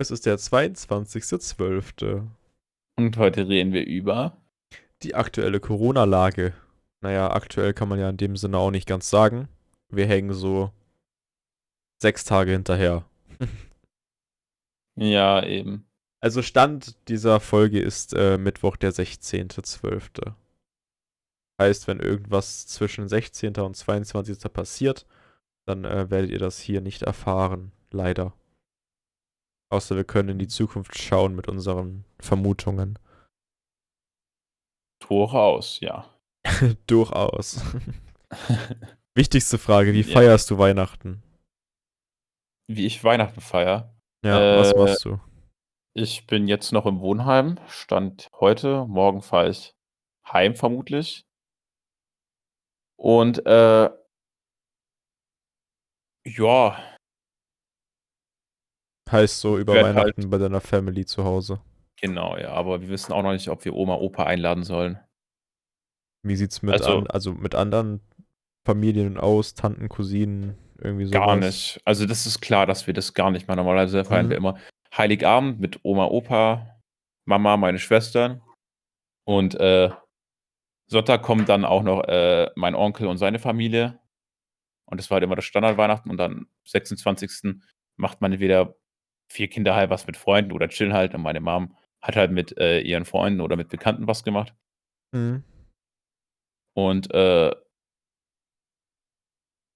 Es ist der 22.12. Und heute reden wir über die aktuelle Corona-Lage. Naja, aktuell kann man ja in dem Sinne auch nicht ganz sagen. Wir hängen so sechs Tage hinterher. ja, eben. Also Stand dieser Folge ist äh, Mittwoch, der 16.12. Heißt, wenn irgendwas zwischen 16. und 22. passiert, dann äh, werdet ihr das hier nicht erfahren. Leider. Außer wir können in die Zukunft schauen mit unseren Vermutungen. Durchaus, ja. Durchaus. Wichtigste Frage, wie ja. feierst du Weihnachten? Wie ich Weihnachten feiere? Ja, äh, was machst du? Ich bin jetzt noch im Wohnheim, stand heute, morgen fahre ich heim vermutlich. Und äh, ja, Heißt so über Weihnachten halt bei deiner Family zu Hause. Genau, ja, aber wir wissen auch noch nicht, ob wir Oma, Opa einladen sollen. Wie sieht's mit, also, an, also mit anderen Familien aus, Tanten, Cousinen, irgendwie so? Gar nicht. Also das ist klar, dass wir das gar nicht machen. Normalerweise feiern mhm. wir immer Heiligabend mit Oma, Opa, Mama, meine Schwestern. Und äh, Sonntag kommt dann auch noch äh, mein Onkel und seine Familie. Und das war halt immer das Standardweihnachten. Und dann 26. macht man entweder vier Kinder halt was mit Freunden oder chillen halt. Und meine Mom hat halt mit äh, ihren Freunden oder mit Bekannten was gemacht. Mhm. Und äh,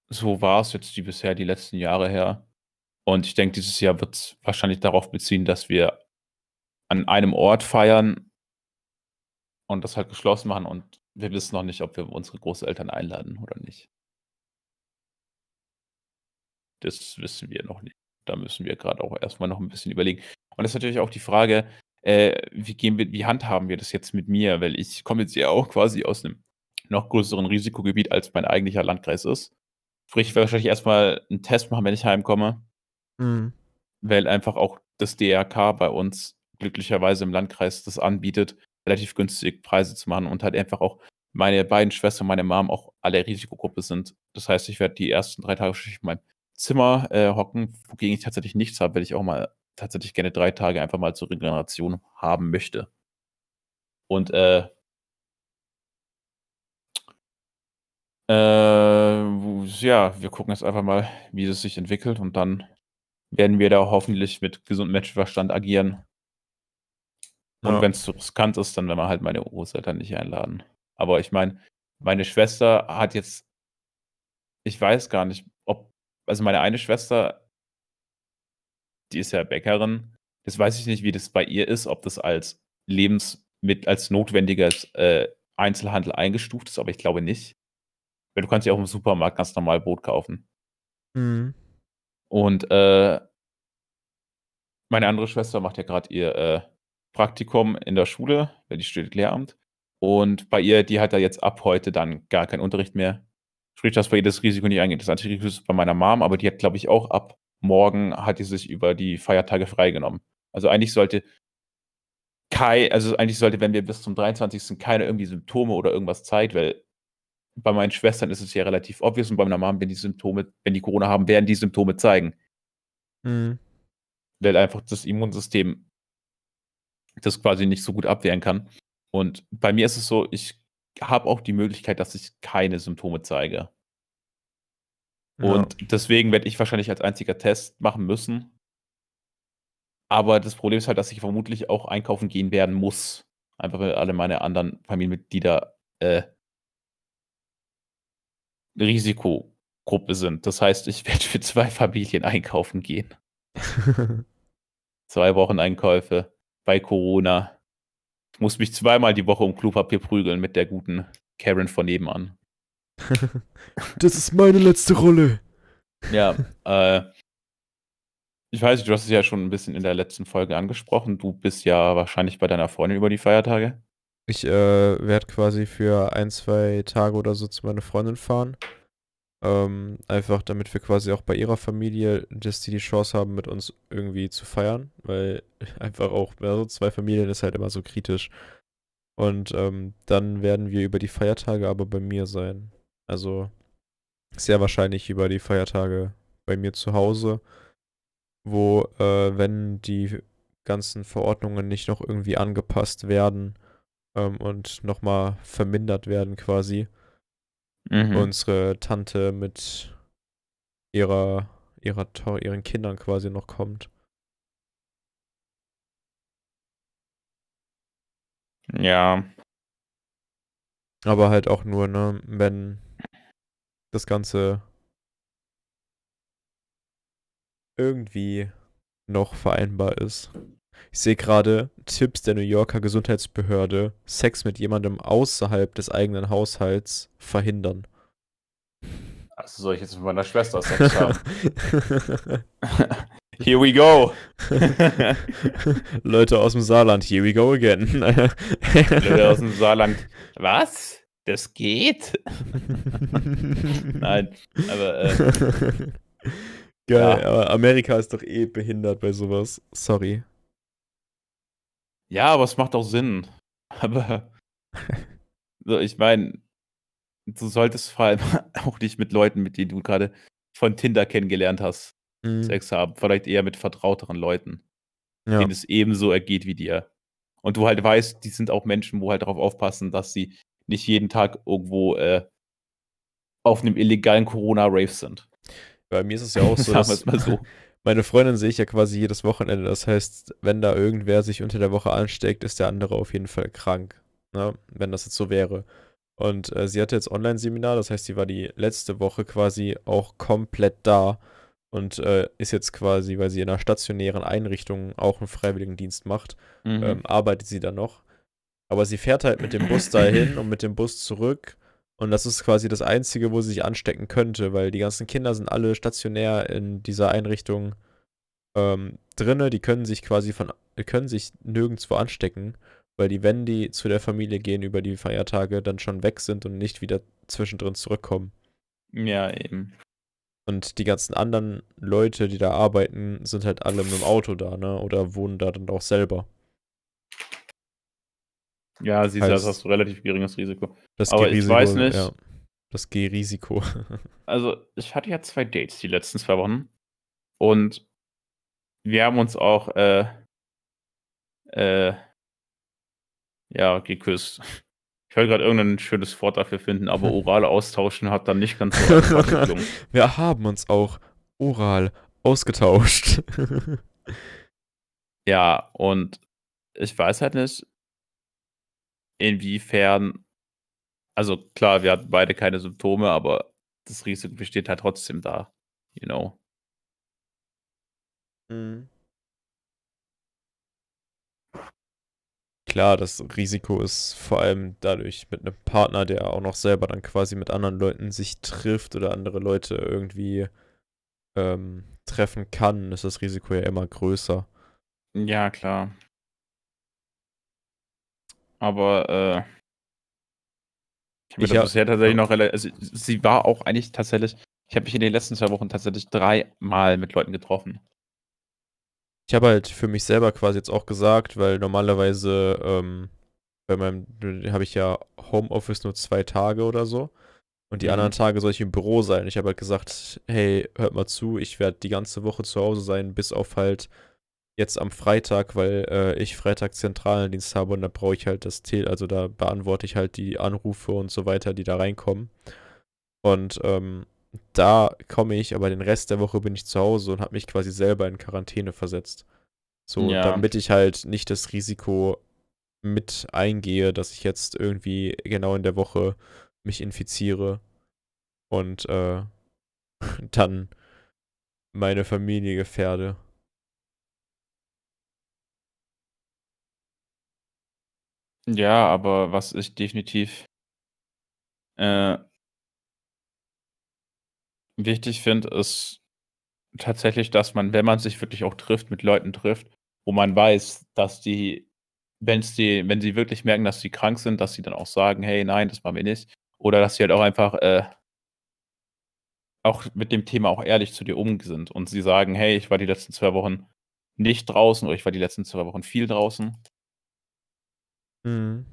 so war es jetzt die bisher die letzten Jahre her. Und ich denke, dieses Jahr wird es wahrscheinlich darauf beziehen, dass wir an einem Ort feiern und das halt geschlossen machen. Und wir wissen noch nicht, ob wir unsere Großeltern einladen oder nicht. Das wissen wir noch nicht. Da müssen wir gerade auch erstmal noch ein bisschen überlegen. Und das ist natürlich auch die Frage, äh, wie gehen wir, wie handhaben wir das jetzt mit mir? Weil ich komme jetzt ja auch quasi aus einem noch größeren Risikogebiet, als mein eigentlicher Landkreis ist. Sprich, ich werde wahrscheinlich erstmal einen Test machen, wenn ich heimkomme. Mhm. Weil einfach auch das DRK bei uns glücklicherweise im Landkreis das anbietet, relativ günstig Preise zu machen und halt einfach auch meine beiden Schwestern, meine Mom auch alle Risikogruppe sind. Das heißt, ich werde die ersten drei Tage in meinem Zimmer äh, hocken, wogegen ich tatsächlich nichts habe, weil ich auch mal tatsächlich gerne drei Tage einfach mal zur Regeneration haben möchte. Und äh, äh, ja, wir gucken jetzt einfach mal, wie es sich entwickelt und dann werden wir da hoffentlich mit gesundem Menschenverstand agieren. Und ja. wenn es zu riskant ist, dann werden wir halt meine Großeltern nicht einladen. Aber ich meine, meine Schwester hat jetzt, ich weiß gar nicht, also meine eine Schwester, die ist ja Bäckerin. Das weiß ich nicht, wie das bei ihr ist, ob das als Lebens mit als notwendiges äh, Einzelhandel eingestuft ist, aber ich glaube nicht. Weil du kannst ja auch im Supermarkt ganz normal Brot kaufen. Mhm. Und äh, meine andere Schwester macht ja gerade ihr äh, Praktikum in der Schule, weil die studiert Lehramt. Und bei ihr, die hat da jetzt ab heute dann gar keinen Unterricht mehr. Sprich, dass bei ihr das Risiko nicht eingeht. Das einzige Risiko ist bei meiner Mom, aber die hat, glaube ich, auch ab morgen hat die sich über die Feiertage freigenommen. Also eigentlich sollte Kai, also eigentlich sollte, wenn wir bis zum 23. keine irgendwie Symptome oder irgendwas zeigt, weil bei meinen Schwestern ist es ja relativ obvious und bei meiner Mom, wenn die Symptome, wenn die Corona haben, werden die Symptome zeigen. Mhm. Weil einfach das Immunsystem das quasi nicht so gut abwehren kann. Und bei mir ist es so, ich habe auch die Möglichkeit, dass ich keine Symptome zeige. Ja. Und deswegen werde ich wahrscheinlich als einziger Test machen müssen. Aber das Problem ist halt, dass ich vermutlich auch einkaufen gehen werden muss. Einfach weil alle meine anderen Familienmitglieder äh, Risikogruppe sind. Das heißt, ich werde für zwei Familien einkaufen gehen. zwei Wochen Einkäufe bei Corona. Ich muss mich zweimal die Woche um Klopapier prügeln mit der guten Karen von nebenan. das ist meine letzte Rolle. Ja, äh, ich weiß nicht, du hast es ja schon ein bisschen in der letzten Folge angesprochen. Du bist ja wahrscheinlich bei deiner Freundin über die Feiertage. Ich äh, werde quasi für ein, zwei Tage oder so zu meiner Freundin fahren. Ähm, einfach damit wir quasi auch bei ihrer Familie, dass die die Chance haben, mit uns irgendwie zu feiern, weil einfach auch, also zwei Familien ist halt immer so kritisch. Und ähm, dann werden wir über die Feiertage aber bei mir sein. Also sehr wahrscheinlich über die Feiertage bei mir zu Hause. wo, äh, wenn die ganzen Verordnungen nicht noch irgendwie angepasst werden ähm, und nochmal vermindert werden quasi, Mhm. unsere Tante mit ihrer, ihrer, ihren Kindern quasi noch kommt. Ja. Aber halt auch nur, ne, wenn das Ganze irgendwie noch vereinbar ist. Ich sehe gerade Tipps der New Yorker Gesundheitsbehörde, Sex mit jemandem außerhalb des eigenen Haushalts verhindern. Also soll ich jetzt mit meiner Schwester Sex haben? Here we go. Leute aus dem Saarland, here we go again. Leute aus dem Saarland. Was? Das geht? Nein, aber äh, Geil, Ja. aber Amerika ist doch eh behindert bei sowas. Sorry. Ja, aber es macht auch Sinn. Aber so, ich meine, du solltest vor allem auch nicht mit Leuten, mit denen du gerade von Tinder kennengelernt hast, Mhm. Sex haben. Vielleicht eher mit vertrauteren Leuten, Ja. denen es ebenso ergeht wie dir. Und du halt weißt, die sind auch Menschen, wo halt darauf aufpassen, dass sie nicht jeden Tag irgendwo äh, auf einem illegalen Corona-Rave sind. Bei mir ist es ja auch so, dass so. Meine Freundin sehe ich ja quasi jedes Wochenende. Das heißt, wenn da irgendwer sich unter der Woche ansteckt, ist der andere auf jeden Fall krank. Ne? Wenn das jetzt so wäre. Und äh, sie hatte jetzt Online-Seminar, das heißt, sie war die letzte Woche quasi auch komplett da und äh, ist jetzt quasi, weil sie in einer stationären Einrichtung auch einen Freiwilligendienst macht, Mhm. ähm, arbeitet sie dann noch. Aber sie fährt halt mit dem Bus dahin und mit dem Bus zurück. Und das ist quasi das Einzige, wo sie sich anstecken könnte, weil die ganzen Kinder sind alle stationär in dieser Einrichtung ähm, drinne. Die können sich quasi von, können sich nirgendwo anstecken, weil die, wenn die zu der Familie gehen über die Feiertage, dann schon weg sind und nicht wieder zwischendrin zurückkommen. ja, eben. Und die ganzen anderen Leute, die da arbeiten, sind halt alle mit dem Auto da, ne? Oder wohnen da dann auch selber. Ja, siehst du, das hast du relativ geringes Risiko. Das Aber ich weiß nicht. Ja, das G-Risiko. Also, ich hatte ja zwei Dates die letzten zwei Wochen. Und wir haben uns auch, äh, äh, ja, geküsst. Ich wollte gerade irgendein schönes Wort dafür finden, aber oral austauschen hat dann nicht ganz so adäquat geklungen. Wir haben uns auch oral ausgetauscht. Ja, und ich weiß halt nicht, inwiefern, also klar, wir hatten beide keine Symptome, aber das Risiko besteht halt trotzdem da, you know. Mhm. Klar, das Risiko ist vor allem dadurch mit einem Partner, der auch noch selber dann quasi mit anderen Leuten sich trifft oder andere Leute irgendwie ähm, treffen kann, ist das Risiko ja immer größer. Ja, klar. Aber äh, ich habe hab- bisher tatsächlich ja. noch relativ. Also, sie war auch eigentlich tatsächlich. Ich habe mich in den letzten zwei Wochen tatsächlich dreimal mit Leuten getroffen. Ich habe halt für mich selber quasi jetzt auch gesagt, weil normalerweise ähm, bei meinem habe ich ja Homeoffice nur zwei Tage oder so. Und die Mhm. anderen Tage soll ich im Büro sein. Ich habe halt gesagt, hey, hört mal zu, ich werde die ganze Woche zu Hause sein, bis auf halt jetzt am Freitag, weil äh, ich Freitag Zentralendienst habe und da brauche ich halt das Tel, also da beantworte ich halt die Anrufe und so weiter, die da reinkommen. Und ähm, da komme ich, aber den Rest der Woche bin ich zu Hause und habe mich quasi selber in Quarantäne versetzt. So, Ja. damit ich halt nicht das Risiko mit eingehe, dass ich jetzt irgendwie genau in der Woche mich infiziere und äh, dann meine Familie gefährde. Ja, aber was ich definitiv äh, wichtig finde, ist tatsächlich, dass man, wenn man sich wirklich auch trifft, mit Leuten trifft, wo man weiß, dass die, wenn's die, wenn sie wirklich merken, dass sie krank sind, dass sie dann auch sagen, hey, nein, das machen wir nicht. Oder dass sie halt auch einfach äh, auch mit dem Thema auch ehrlich zu dir um sind und sie sagen, hey, ich war die letzten zwei Wochen nicht draußen oder ich war die letzten zwei Wochen viel draußen. Mhm.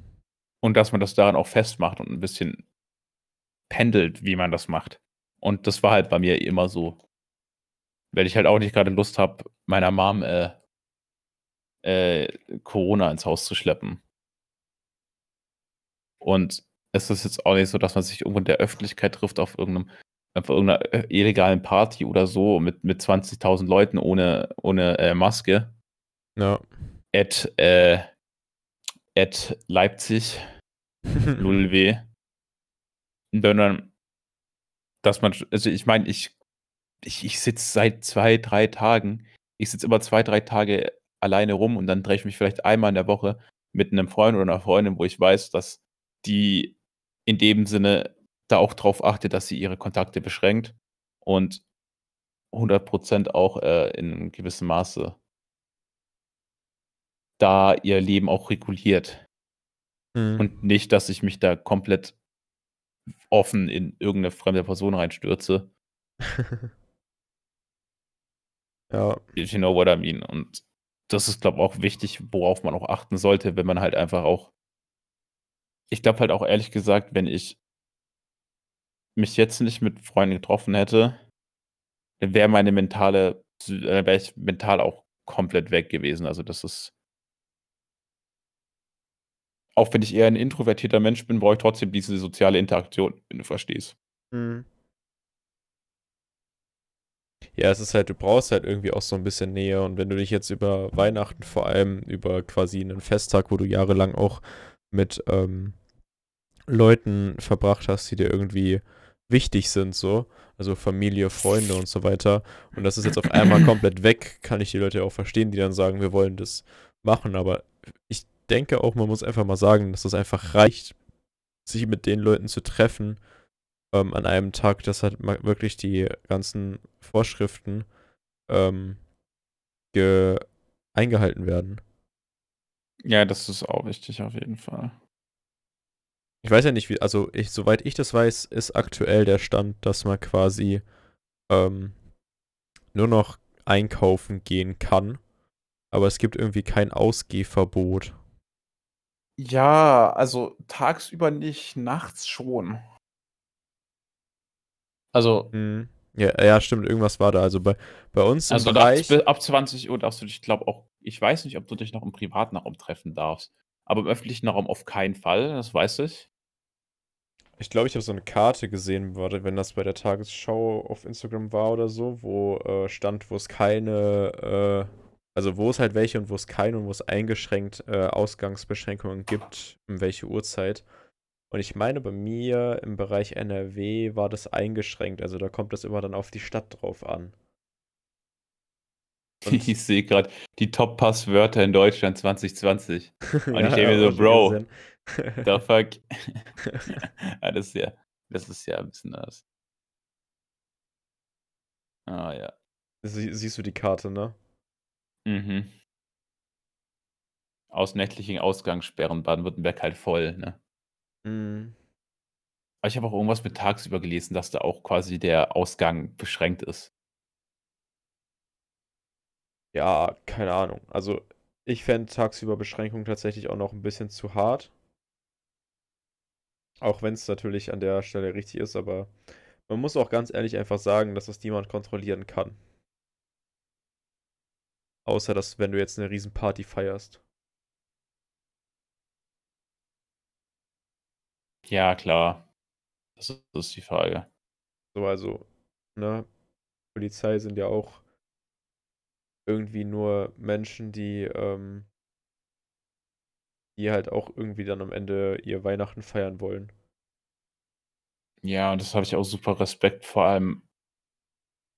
Und dass man das daran auch festmacht und ein bisschen pendelt, wie man das macht. Und das war halt bei mir immer so. Weil ich halt auch nicht gerade Lust habe, meiner Mom äh, äh, Corona ins Haus zu schleppen. Und es ist jetzt auch nicht so, dass man sich irgendwo in der Öffentlichkeit trifft auf irgendeinem auf irgendeiner äh, illegalen Party oder so mit, mit 20.000 Leuten ohne, ohne äh, Maske. Ja. At, äh, at Leipzig, Lulw. Sondern, dass man, also ich meine, ich, ich, ich sitze seit zwei, drei Tagen, ich sitze immer zwei, drei Tage alleine rum und dann treffe ich mich vielleicht einmal in der Woche mit einem Freund oder einer Freundin, wo ich weiß, dass die in dem Sinne da auch drauf achtet, dass sie ihre Kontakte beschränkt und 100% auch äh, in einem gewissen Maße da ihr Leben auch reguliert. Mhm. Und nicht, dass ich mich da komplett offen in irgendeine fremde Person reinstürze. ja. You know what I mean. Und das ist, glaube ich, auch wichtig, worauf man auch achten sollte, wenn man halt einfach auch. Ich glaube halt auch ehrlich gesagt, wenn ich mich jetzt nicht mit Freunden getroffen hätte, dann wäre meine mentale, dann wäre ich mental auch komplett weg gewesen. Also das ist. Auch wenn ich eher ein introvertierter Mensch bin, brauche ich trotzdem diese soziale Interaktion, wenn du verstehst. Mhm. Ja, es ist halt, du brauchst halt irgendwie auch so ein bisschen Nähe. Und wenn du dich jetzt über Weihnachten, vor allem über quasi einen Festtag, wo du jahrelang auch mit ähm, Leuten verbracht hast, die dir irgendwie wichtig sind, so, also Familie, Freunde und so weiter. Und das ist jetzt auf einmal komplett weg, kann ich die Leute auch verstehen, die dann sagen, wir wollen das machen. Aber denke auch, man muss einfach mal sagen, dass es das einfach reicht, sich mit den Leuten zu treffen ähm, an einem Tag, dass halt wirklich die ganzen Vorschriften ähm, eingehalten werden. Ja, das ist auch wichtig auf jeden Fall. Ich weiß ja nicht, wie, also ich, soweit ich das weiß, ist aktuell der Stand, dass man quasi ähm, nur noch einkaufen gehen kann. Aber es gibt irgendwie kein Ausgehverbot. Ja, also tagsüber nicht, nachts schon. Also. Mhm. Ja, ja, stimmt, irgendwas war da. Also bei, bei uns im also Bereich. Ab, ab 20 Uhr darfst du dich, glaube auch, ich weiß nicht, ob du dich noch im privaten Raum treffen darfst. Aber im öffentlichen Raum auf keinen Fall, das weiß ich. Ich glaube, ich habe so eine Karte gesehen, wenn das bei der Tagesschau auf Instagram war oder so, wo äh, stand, wo es keine, äh, also wo es halt welche und wo es keine und wo es eingeschränkt äh, Ausgangsbeschränkungen gibt, um welche Uhrzeit. Und ich meine, bei mir im Bereich NRW war das eingeschränkt. Also da kommt das immer dann auf die Stadt drauf an. Und ich sehe gerade die Top-Passwörter in Deutschland 2020. Und ja, ich denke mir so, Bro, the fuck. ja, das, ist ja, das ist ja ein bisschen anders. Ah ja. Sie, siehst du die Karte, ne? Mhm. Aus nächtlichen Ausgangssperren Baden-Württemberg halt voll, ne? Mhm. Aber ich habe auch irgendwas mit tagsüber gelesen, dass da auch quasi der Ausgang beschränkt ist. Ja, keine Ahnung. Also, ich fände tagsüber Beschränkungen tatsächlich auch noch ein bisschen zu hart. Auch wenn es natürlich an der Stelle richtig ist, aber man muss auch ganz ehrlich einfach sagen, dass das niemand kontrollieren kann. Außer, dass wenn du jetzt eine Riesenparty feierst. Ja, klar. Das ist die Frage. So, also, ne? Polizei sind ja auch irgendwie nur Menschen, die, ähm, die halt auch irgendwie dann am Ende ihr Weihnachten feiern wollen. Ja, und das habe ich auch super Respekt, vor allem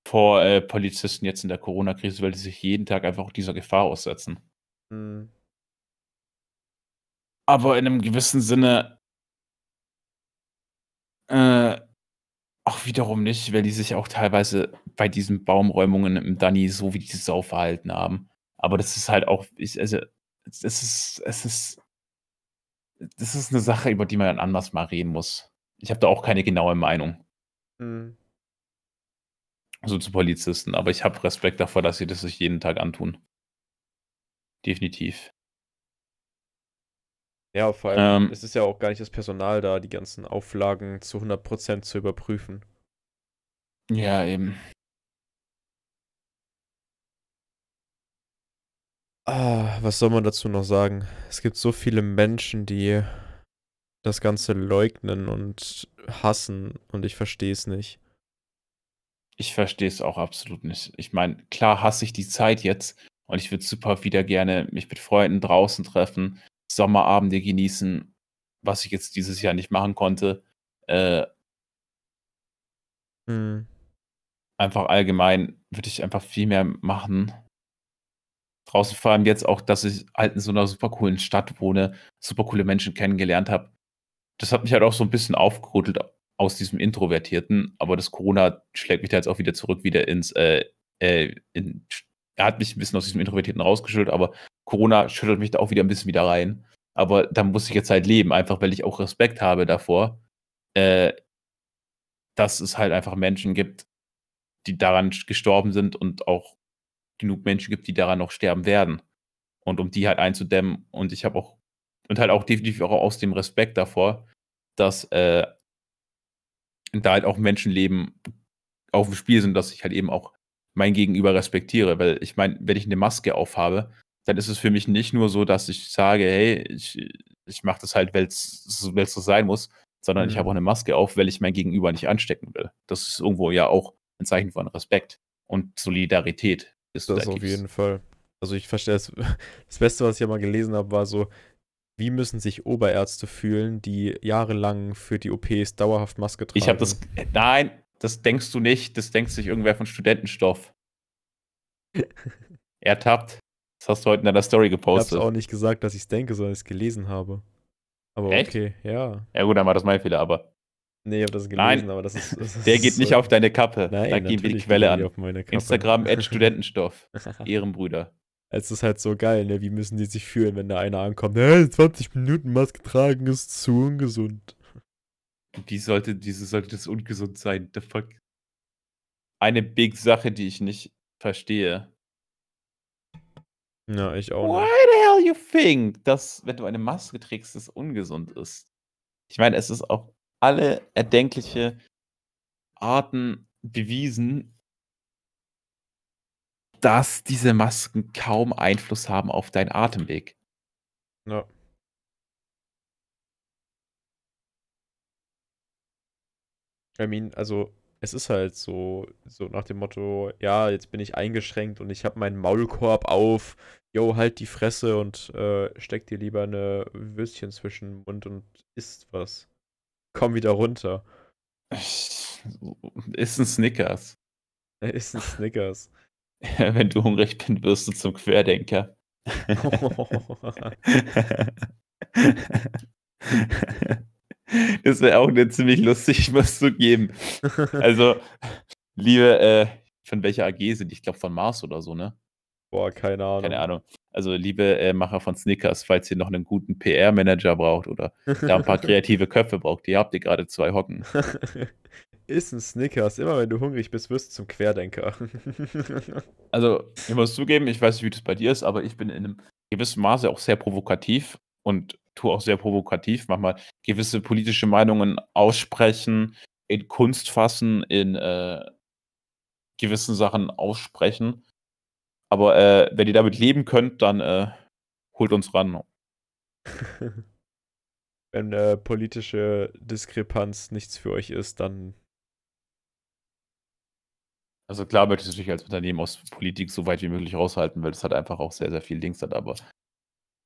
vor äh, Polizisten jetzt in der Corona-Krise, weil die sich jeden Tag einfach dieser Gefahr aussetzen. Mhm. Aber in einem gewissen Sinne äh, auch wiederum nicht, weil die sich auch teilweise bei diesen Baumräumungen im Danny so wie die Sau verhalten haben. Aber das ist halt auch, ich, also, es ist, es ist, das ist eine Sache, über die man dann anders mal reden muss. Ich habe da auch keine genaue Meinung. Mhm so zu Polizisten, aber ich habe Respekt davor, dass sie das sich jeden Tag antun. Definitiv. Ja, vor allem, ähm, es ist ja auch gar nicht das Personal da, die ganzen Auflagen zu 100% zu überprüfen. Ja, eben. Ah, was soll man dazu noch sagen? Es gibt so viele Menschen, die das Ganze leugnen und hassen und ich verstehe es nicht. Ich verstehe es auch absolut nicht. Ich meine, klar hasse ich die Zeit jetzt und ich würde super wieder gerne mich mit Freunden draußen treffen, Sommerabende genießen, was ich jetzt dieses Jahr nicht machen konnte. Äh, Mhm. einfach allgemein würde ich einfach viel mehr machen. Draußen vor allem jetzt auch, dass ich halt in so einer super coolen Stadt wohne, super coole Menschen kennengelernt habe. Das hat mich halt auch so ein bisschen aufgerüttelt aus diesem Introvertierten, aber das Corona schlägt mich da jetzt auch wieder zurück, wieder ins, äh, äh, in, er hat mich ein bisschen aus diesem Introvertierten rausgeschüttelt, aber Corona schüttelt mich da auch wieder ein bisschen wieder rein. Aber da muss ich jetzt halt leben, einfach weil ich auch Respekt habe davor, äh, dass es halt einfach Menschen gibt, die daran gestorben sind und auch genug Menschen gibt, die daran noch sterben werden. Und um die halt einzudämmen. Und ich habe auch, und halt auch definitiv auch aus dem Respekt davor, dass äh, da halt auch Menschenleben auf dem Spiel sind, dass ich halt eben auch mein Gegenüber respektiere. Weil ich meine, wenn ich eine Maske aufhabe, dann ist es für mich nicht nur so, dass ich sage, hey, ich, ich mache das halt, weil es so sein muss, sondern mhm. ich habe auch eine Maske auf, weil ich mein Gegenüber nicht anstecken will. Das ist irgendwo ja auch ein Zeichen von Respekt und Solidarität. Ist das da auf jeden Fall. Also ich verstehe es. Das Beste, was ich ja mal gelesen habe, war so, wie müssen sich Oberärzte fühlen, die jahrelang für die OPs dauerhaft Maske tragen? Ich habe das. Nein, das denkst du nicht. Das denkt sich irgendwer von Studentenstoff. er tappt. Das hast du heute in deiner Story gepostet. Ich habe auch nicht gesagt, dass ich es denke, sondern es gelesen habe. Aber Echt? okay, ja. Ja gut, dann war das mein Fehler, aber. Nee, ich habe das gelesen, Nein, aber das ist. Das der geht nicht auf deine Kappe. Nein, da gehen wir die Quelle an. Instagram Studentenstoff. Ehrenbrüder. Es ist halt so geil, ne? Wie müssen die sich fühlen, wenn da einer ankommt? Hey, 20 Minuten Maske tragen ist zu ungesund. Wie sollte, diese sollte das ungesund sein? The fuck? Eine big Sache, die ich nicht verstehe. Ja, ich auch Why nicht. the hell you think, dass, wenn du eine Maske trägst, es ungesund ist? Ich meine, es ist auf alle erdenkliche Arten bewiesen, dass diese Masken kaum Einfluss haben auf deinen Atemweg. Ja. I mean, also es ist halt so, so nach dem Motto, ja, jetzt bin ich eingeschränkt und ich habe meinen Maulkorb auf. Yo, halt die Fresse und äh, steck dir lieber eine Würstchen zwischen den Mund und isst was. Komm wieder runter. Ist ein Snickers. Ist ein Snickers. Wenn du hungrig bist, wirst du zum Querdenker. das wäre auch eine ziemlich lustig, was zu geben. Also, liebe, äh, von welcher AG sind die? Ich glaube von Mars oder so, ne? Boah, keine Ahnung. Keine Ahnung. Also, liebe äh, Macher von Snickers, falls ihr noch einen guten PR-Manager braucht oder da ein paar kreative Köpfe braucht, ihr habt ihr gerade zwei Hocken. Ist ein Snickers. Immer wenn du hungrig bist, wirst du zum Querdenker. also, ich muss zugeben, ich weiß nicht, wie das bei dir ist, aber ich bin in einem gewissen Maße auch sehr provokativ und tue auch sehr provokativ manchmal gewisse politische Meinungen aussprechen, in Kunst fassen, in äh, gewissen Sachen aussprechen. Aber äh, wenn ihr damit leben könnt, dann äh, holt uns ran. wenn äh, politische Diskrepanz nichts für euch ist, dann also klar möchte ich natürlich als Unternehmen aus Politik so weit wie möglich raushalten, weil das hat einfach auch sehr, sehr viel Links hat. Aber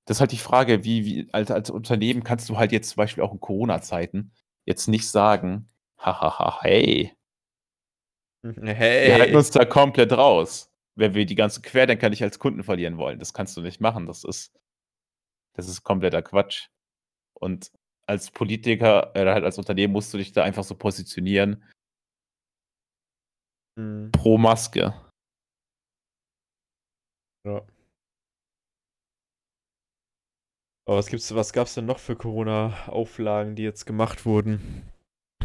das ist halt die Frage, wie, wie als, als Unternehmen kannst du halt jetzt zum Beispiel auch in Corona-Zeiten jetzt nicht sagen, hahaha, hey. Hey. Wir halten uns da komplett raus, wenn wir die ganzen Querdenker nicht als Kunden verlieren wollen. Das kannst du nicht machen. Das ist, das ist kompletter Quatsch. Und als Politiker oder halt als Unternehmen musst du dich da einfach so positionieren, Mhm. Pro Maske. Ja. Aber was gibt's, was gab's denn noch für Corona-Auflagen, die jetzt gemacht wurden?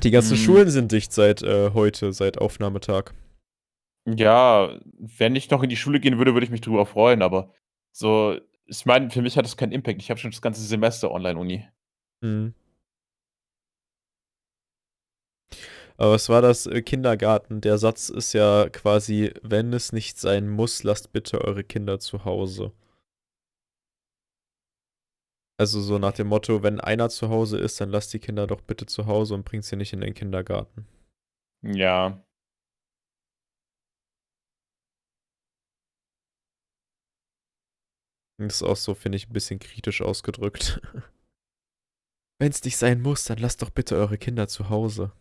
Die ganzen hm. Schulen sind dicht seit äh, heute, seit Aufnahmetag. Ja, wenn ich noch in die Schule gehen würde, würde ich mich drüber freuen, aber so, ich meine, für mich hat das keinen Impact. Ich habe schon das ganze Semester Online-Uni. Mhm. Aber was war das? Äh, Kindergarten. Der Satz ist ja quasi, wenn es nicht sein muss, lasst bitte eure Kinder zu Hause. Also so nach dem Motto, wenn einer zu Hause ist, dann lass die Kinder doch bitte zu Hause und bring sie nicht in den Kindergarten. Ja. Das ist auch so, finde ich, ein bisschen kritisch ausgedrückt. Wenn es nicht sein muss, dann lasst doch bitte eure Kinder zu Hause.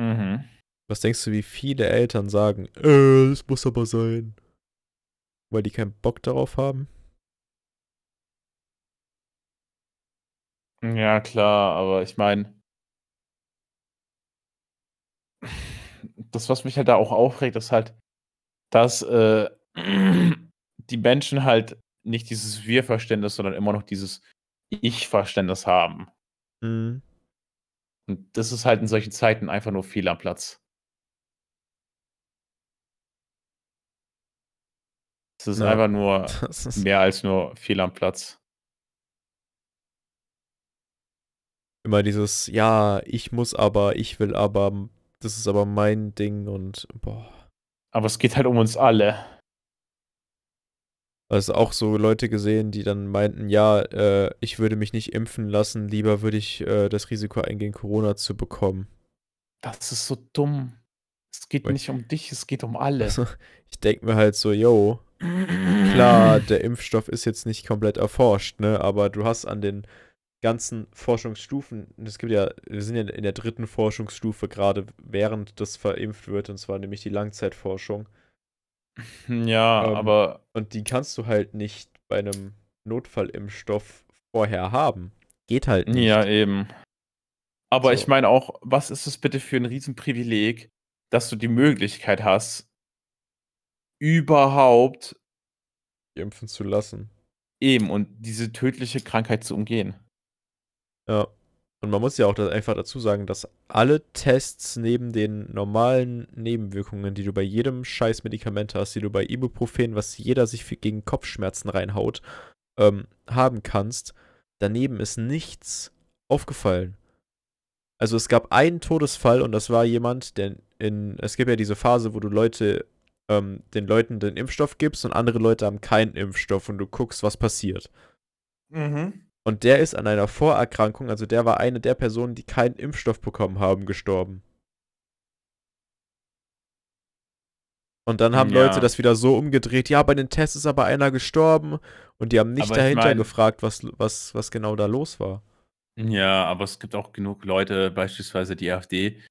Mhm. Was denkst du, wie viele Eltern sagen, äh, es muss aber sein? Weil die keinen Bock darauf haben? Ja, klar, aber ich meine, das, was mich halt da auch aufregt, ist halt, dass äh, die Menschen halt nicht dieses Wir-Verständnis, sondern immer noch dieses Ich-Verständnis haben. Mhm. Und das ist halt in solchen Zeiten einfach nur fehl am Platz. Es ist Ja, einfach nur mehr als nur fehl am Platz. immer dieses, ja, ich muss aber, ich will aber, das ist aber mein Ding und boah. Aber es geht halt um uns alle. Also auch so Leute gesehen, die dann meinten, ja, äh, ich würde mich nicht impfen lassen, lieber würde ich äh, das Risiko eingehen, Corona zu bekommen. Das ist so dumm. Es geht Weil- nicht um dich, es geht um alle. Also, ich denke mir halt so, yo, klar, der Impfstoff ist jetzt nicht komplett erforscht, ne, aber du hast an den ganzen Forschungsstufen, es gibt ja, wir sind ja in der dritten Forschungsstufe gerade, während das verimpft wird, und zwar nämlich die Langzeitforschung. Ja, Ähm, aber Und die kannst du halt nicht bei einem Notfallimpfstoff vorher haben. Geht halt nicht. ja, eben. Aber ich So. meine auch, was ist es bitte für ein Riesenprivileg, dass du die Möglichkeit hast, überhaupt impfen zu lassen. eben und diese tödliche Krankheit zu umgehen. Ja. Und man muss ja auch einfach dazu sagen, dass alle Tests neben den normalen Nebenwirkungen, die du bei jedem scheiß Medikament hast, die du bei Ibuprofen, was jeder sich gegen Kopfschmerzen reinhaut, ähm, haben kannst, daneben ist nichts aufgefallen. Also es gab einen Todesfall und das war jemand, der in, es gibt ja diese Phase, wo du Leute, ähm, den Leuten den Impfstoff gibst und andere Leute haben keinen Impfstoff und du guckst, was passiert. Mhm. Und der ist an einer Vorerkrankung, also der war eine der Personen, die keinen Impfstoff bekommen haben, gestorben. Und dann haben Ja. Leute das wieder so umgedreht, ja, bei den Tests ist aber einer gestorben und die haben nicht Aber ich dahinter mein- gefragt, was, was, was genau da los war. Ja, aber es gibt auch genug Leute, beispielsweise die AfD,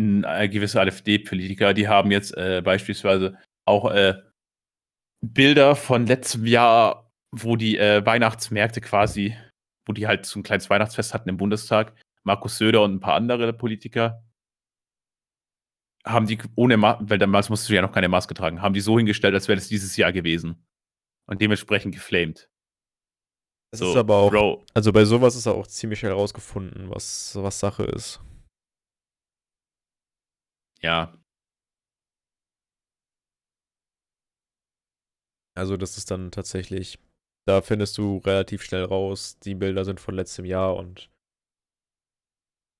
äh, gewisse AfD-Politiker, die haben jetzt äh, beispielsweise auch äh, Bilder von letztem Jahr, wo die äh, Weihnachtsmärkte quasi, wo die halt so ein kleines Weihnachtsfest hatten im Bundestag, Markus Söder und ein paar andere Politiker, haben die ohne Maske, weil damals musst du ja noch keine Maske tragen, haben die so hingestellt, als wäre das dieses Jahr gewesen. Und dementsprechend geflamed. Es So, ist aber auch, Bro, also bei sowas ist auch ziemlich schnell rausgefunden, was, was Sache ist. ja. Also das ist dann tatsächlich, da findest du relativ schnell raus, die Bilder sind von letztem Jahr und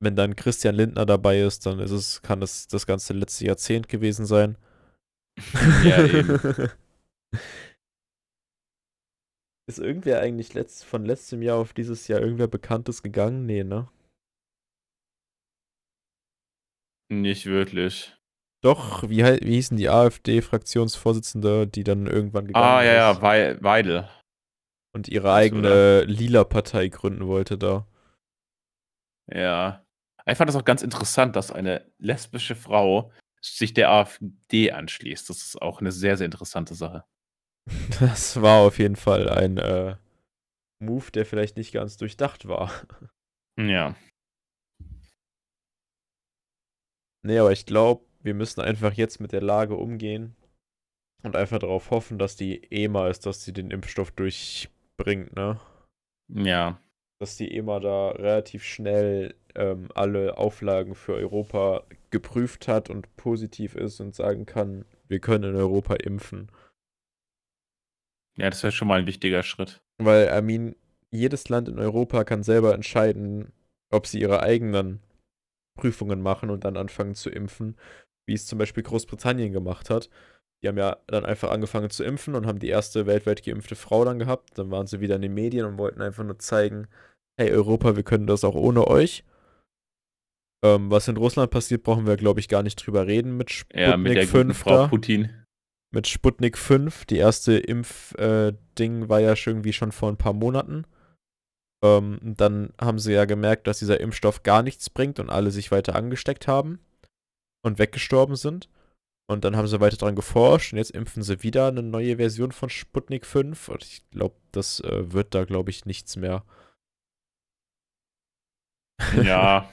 wenn dann Christian Lindner dabei ist, dann ist es, kann es das ganze letzte Jahrzehnt gewesen sein. Ja, eben. Ist irgendwer eigentlich letzt, von letztem Jahr auf dieses Jahr irgendwer Bekanntes gegangen? Nee, ne? Nicht wirklich. Doch, wie, wie hießen die AfD-Fraktionsvorsitzende, die dann irgendwann gegangen Ah, ja, ja, ist Wei- Weidel. Und ihre eigene Lila-Partei gründen wollte da? Ja. Ich fand das auch ganz interessant, dass eine lesbische Frau sich der AfD anschließt. Das ist auch eine sehr, sehr interessante Sache. Das war auf jeden Fall ein äh, Move, der vielleicht nicht ganz durchdacht war. Ja. Nee, aber ich glaube, wir müssen einfach jetzt mit der Lage umgehen und einfach darauf hoffen, dass die EMA ist, dass sie den Impfstoff durchbringt, ne? Ja. Dass die EMA da relativ schnell ähm, alle Auflagen für Europa geprüft hat und positiv ist und sagen kann, wir können in Europa impfen. Ja, das wäre schon mal ein wichtiger Schritt. Weil, I mean, jedes Land in Europa kann selber entscheiden, ob sie ihre eigenen Prüfungen machen und dann anfangen zu impfen, wie es zum Beispiel Großbritannien gemacht hat. Die haben ja dann einfach angefangen zu impfen und haben die erste weltweit geimpfte Frau dann gehabt. Dann waren sie wieder in den Medien und wollten einfach nur zeigen, hey Europa, wir können das auch ohne euch. Ähm, was in Russland passiert, brauchen wir, glaube ich, gar nicht drüber reden mit Sputnik ja, mit der 5 Frau. Putin. Mit Sputnik 5. Die erste Impf-Ding äh, war ja irgendwie schon vor ein paar Monaten. Ähm, dann haben sie ja gemerkt, dass dieser Impfstoff gar nichts bringt und alle sich weiter angesteckt haben und weggestorben sind. Und dann haben sie weiter dran geforscht und jetzt impfen sie wieder eine neue Version von Sputnik 5. Und ich glaube, das äh, wird da, glaube ich, nichts mehr. Ja.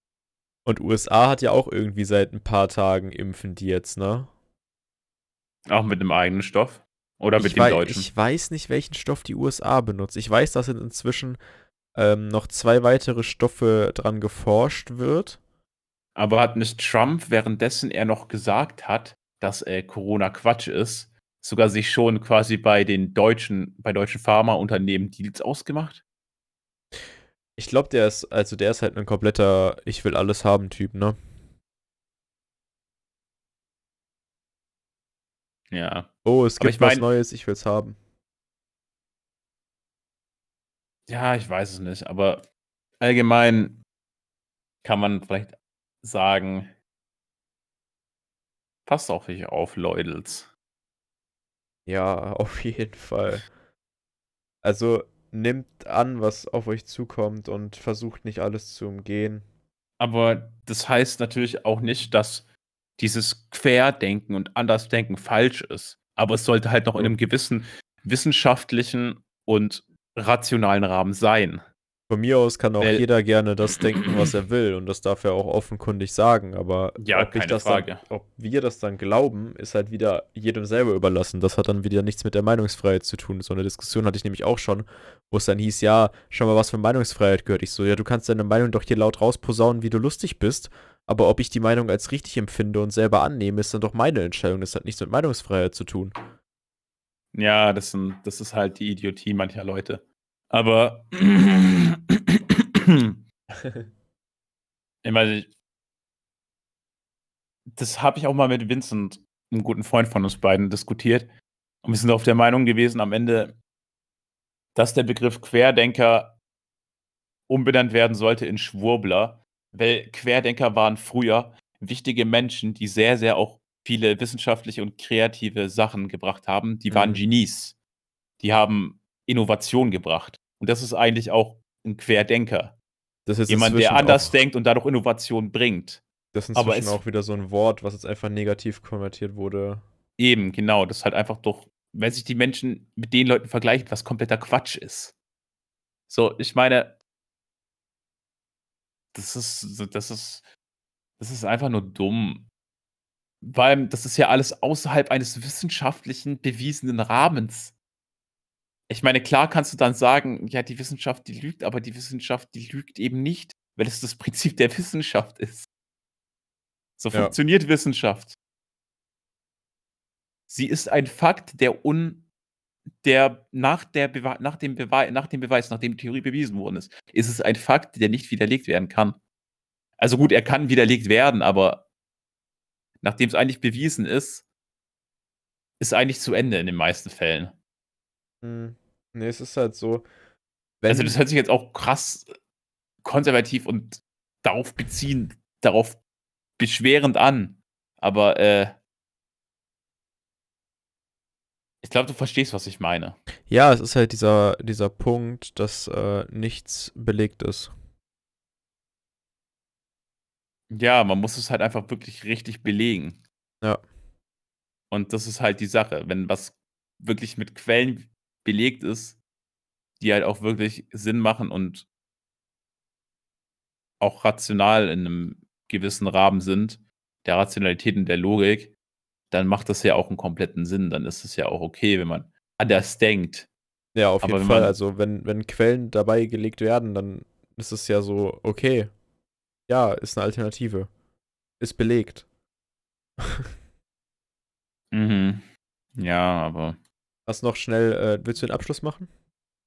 und USA hat ja auch irgendwie seit ein paar Tagen impfen die jetzt, ne? Auch mit dem eigenen Stoff? Oder mit ich dem deutschen? Ich weiß nicht, welchen Stoff die USA benutzt. Ich weiß, dass inzwischen ähm, noch zwei weitere Stoffe dran geforscht wird. Aber hat nicht Trump, währenddessen er noch gesagt hat, dass äh, Corona Quatsch ist, sogar sich schon quasi bei den deutschen, bei deutschen Pharmaunternehmen Deals ausgemacht? Ich glaube, der ist, also der ist halt ein kompletter Ich will alles haben Typ, ne? Ja. Oh, es gibt was mein, Neues, ich will's haben. Ja, ich weiß es nicht, aber allgemein kann man vielleicht sagen, passt auf dich auf, Leudels. Ja, auf jeden Fall. Also nimmt an, was auf euch zukommt und versucht nicht alles zu umgehen. Aber das heißt natürlich auch nicht, dass dieses Querdenken und Andersdenken falsch ist. Aber es sollte halt noch in einem gewissen wissenschaftlichen und rationalen Rahmen sein. Von mir aus kann auch Weil, jeder gerne das denken, was er will, und das darf er auch offenkundig sagen. Aber ja, ob, dann, ob, wir das dann glauben, ist halt wieder jedem selber überlassen. Das hat dann wieder nichts mit der Meinungsfreiheit zu tun. So eine Diskussion hatte ich nämlich auch schon, wo es dann hieß, ja, schau mal, was für Meinungsfreiheit gehört. Ich so, ja, du kannst deine Meinung doch hier laut rausposaunen, wie du lustig bist. Aber ob ich die Meinung als richtig empfinde und selber annehme, ist dann doch meine Entscheidung. Das hat nichts mit Meinungsfreiheit zu tun. Ja, das, sind, das ist halt die Idiotie mancher Leute. Aber ich meine, das habe ich auch mal mit Vincent, einem guten Freund von uns beiden, diskutiert. Und wir sind auf der Meinung gewesen am Ende, dass der Begriff Querdenker umbenannt werden sollte in Schwurbler, weil Querdenker waren früher wichtige Menschen, die sehr, sehr auch viele wissenschaftliche und kreative Sachen gebracht haben. Die waren mhm. Genies. Die haben Innovation gebracht. Und das ist eigentlich auch ein Querdenker. Jemand, der anders denkt und dadurch Innovation bringt. Das ist inzwischen auch wieder so ein Wort, was jetzt einfach negativ konvertiert wurde. Eben, genau. Das ist halt einfach doch, wenn sich die Menschen mit den Leuten vergleichen, was kompletter Quatsch ist. So, ich meine, das ist, das ist, das ist einfach nur dumm. Weil das ist ja alles außerhalb eines wissenschaftlichen bewiesenen Rahmens. Ich meine, klar kannst du dann sagen, ja, die Wissenschaft, die lügt, aber die Wissenschaft, die lügt eben nicht, weil es das Prinzip der Wissenschaft ist. So ja. funktioniert Wissenschaft. Sie ist ein Fakt, der un der nach, der nach, dem Beweis, nach dem Beweis, nachdem die Theorie bewiesen worden ist, ist es ein Fakt, der nicht widerlegt werden kann. Also gut, er kann widerlegt werden, aber nachdem es eigentlich bewiesen ist, ist eigentlich zu Ende in den meisten Fällen. Hm. Ne, es ist halt so, Also, das hört sich jetzt auch krass konservativ und darauf beziehen darauf beschwerend an, aber, äh ich glaube, du verstehst, was ich meine. Ja, es ist halt dieser dieser Punkt, dass, äh, nichts belegt ist. Ja, man muss es halt einfach wirklich richtig belegen. Ja. Und das ist halt die Sache. Wenn was wirklich mit Quellen belegt ist, die halt auch wirklich Sinn machen und auch rational in einem gewissen Rahmen sind, der Rationalität und der Logik, dann macht das ja auch einen kompletten Sinn. Dann ist es ja auch okay, wenn man anders denkt. Ja, auf jeden Fall. Also, wenn, wenn Quellen dabei gelegt werden, dann ist es ja so, okay. Ja, ist eine Alternative. Ist belegt. mhm. Ja, aber Hast noch schnell, äh, willst du den Abschluss machen?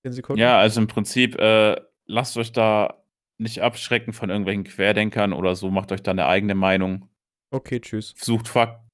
10 Sekunden? Ja, also im Prinzip, äh, lasst euch da nicht abschrecken von irgendwelchen Querdenkern oder so, macht euch da eine eigene Meinung. Okay, tschüss. Sucht Fak